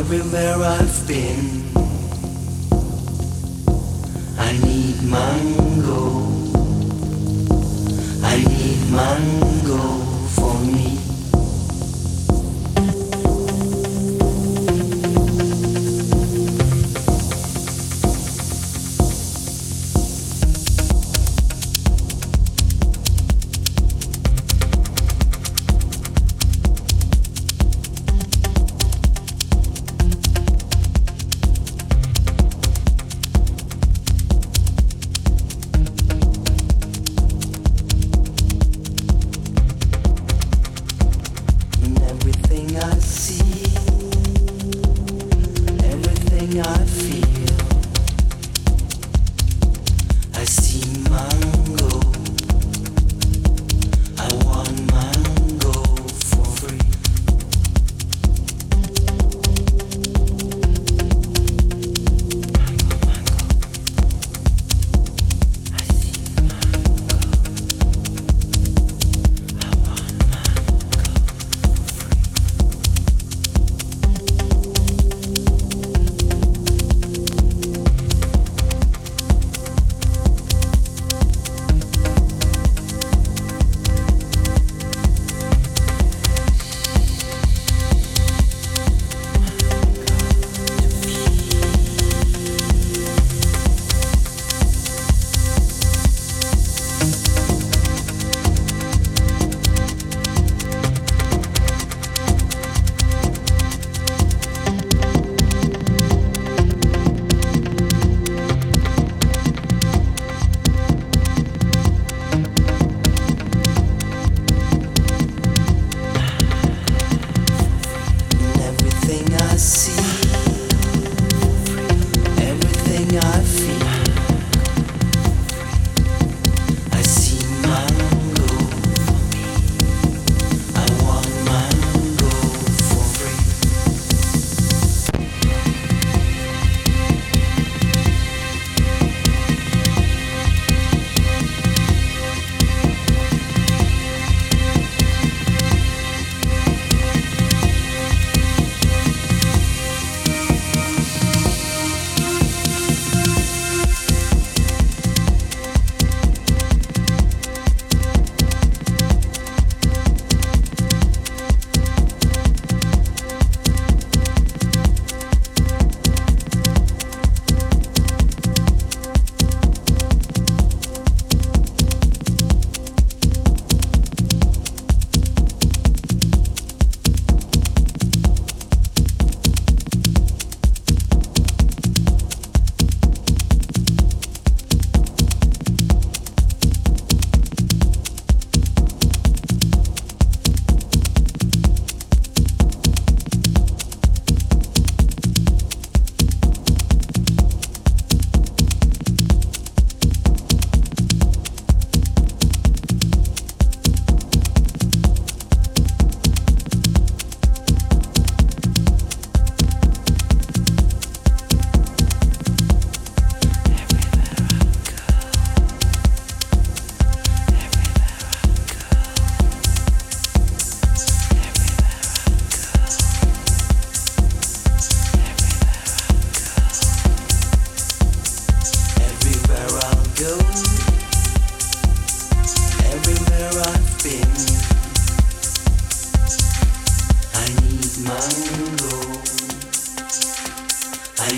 everywhere I've been. I need mango. I need mango.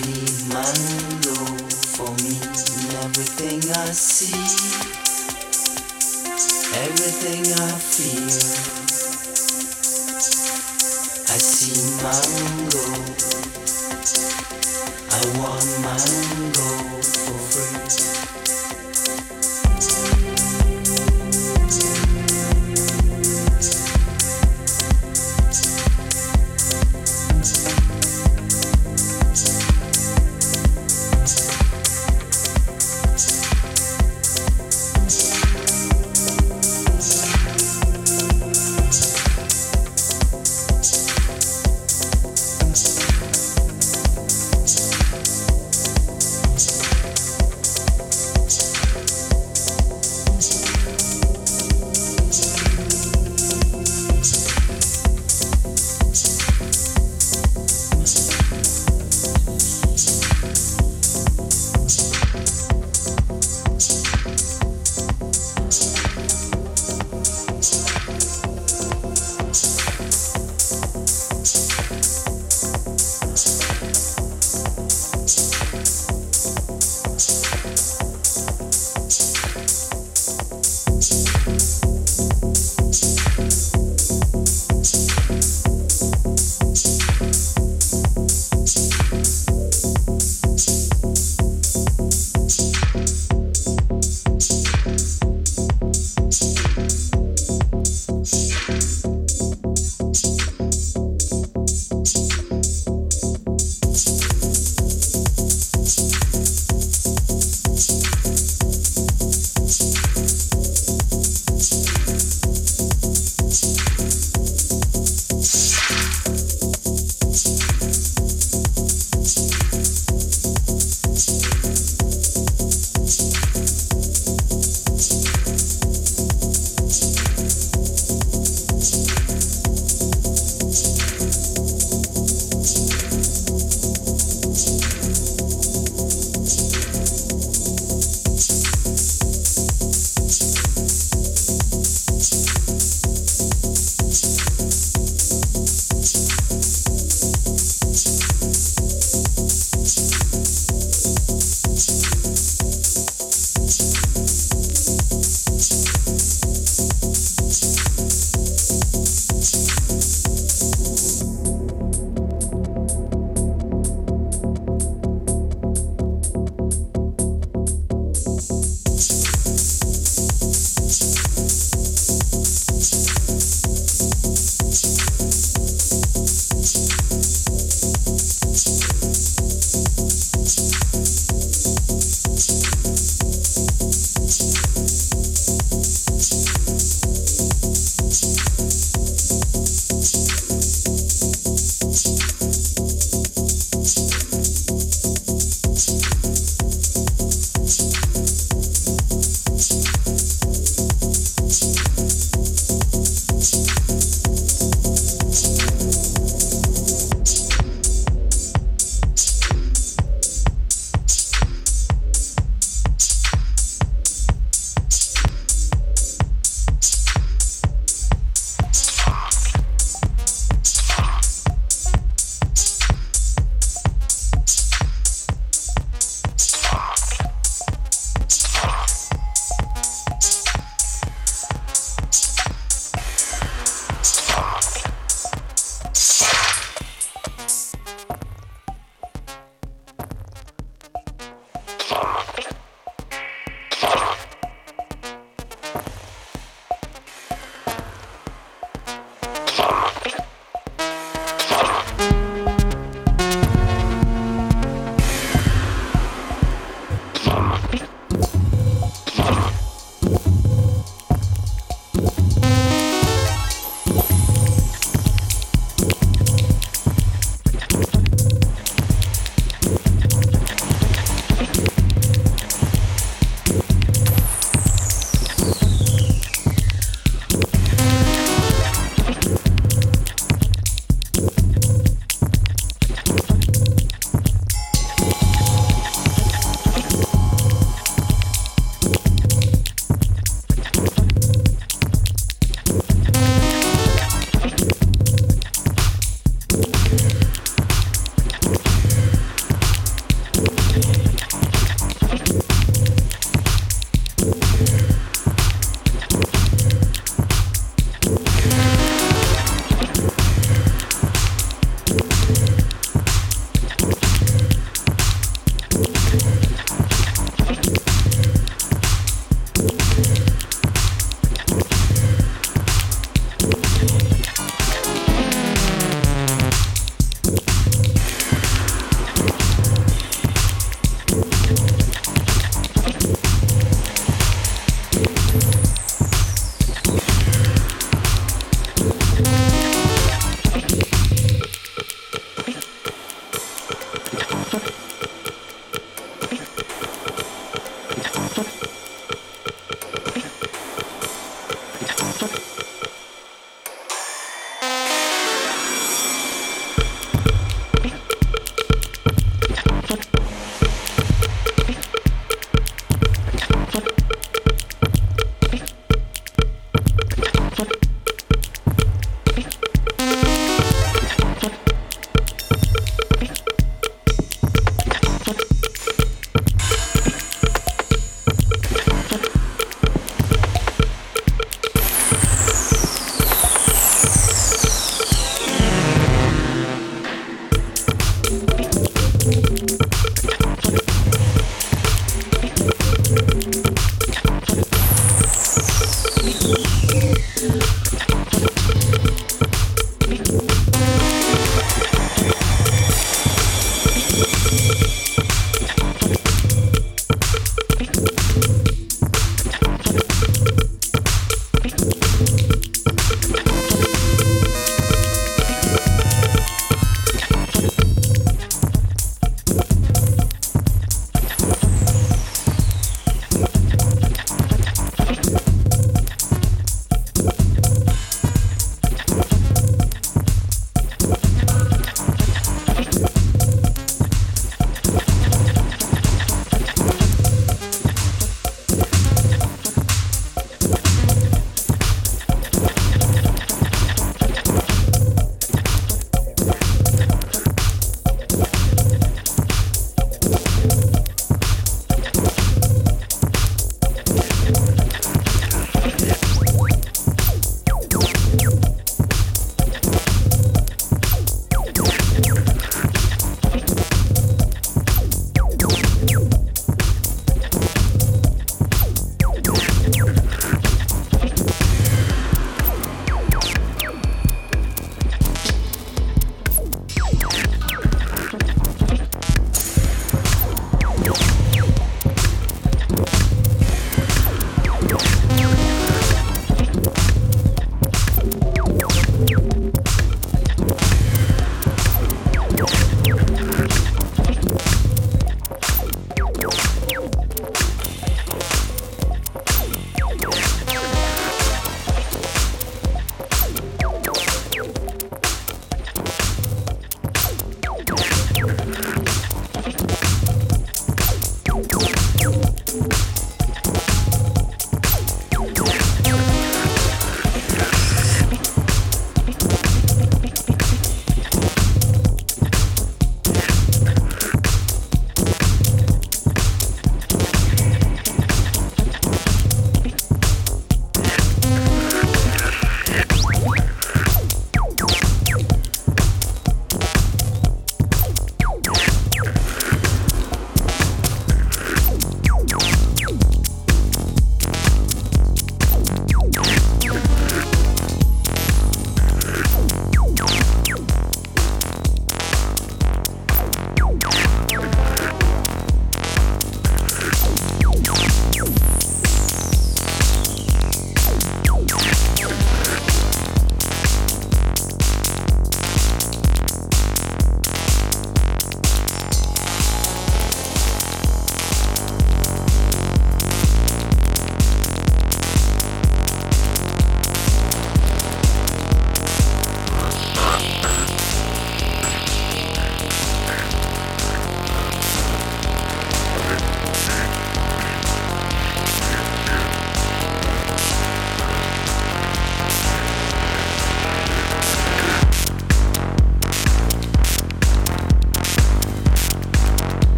need my love for me in everything I see, everything I feel. I see my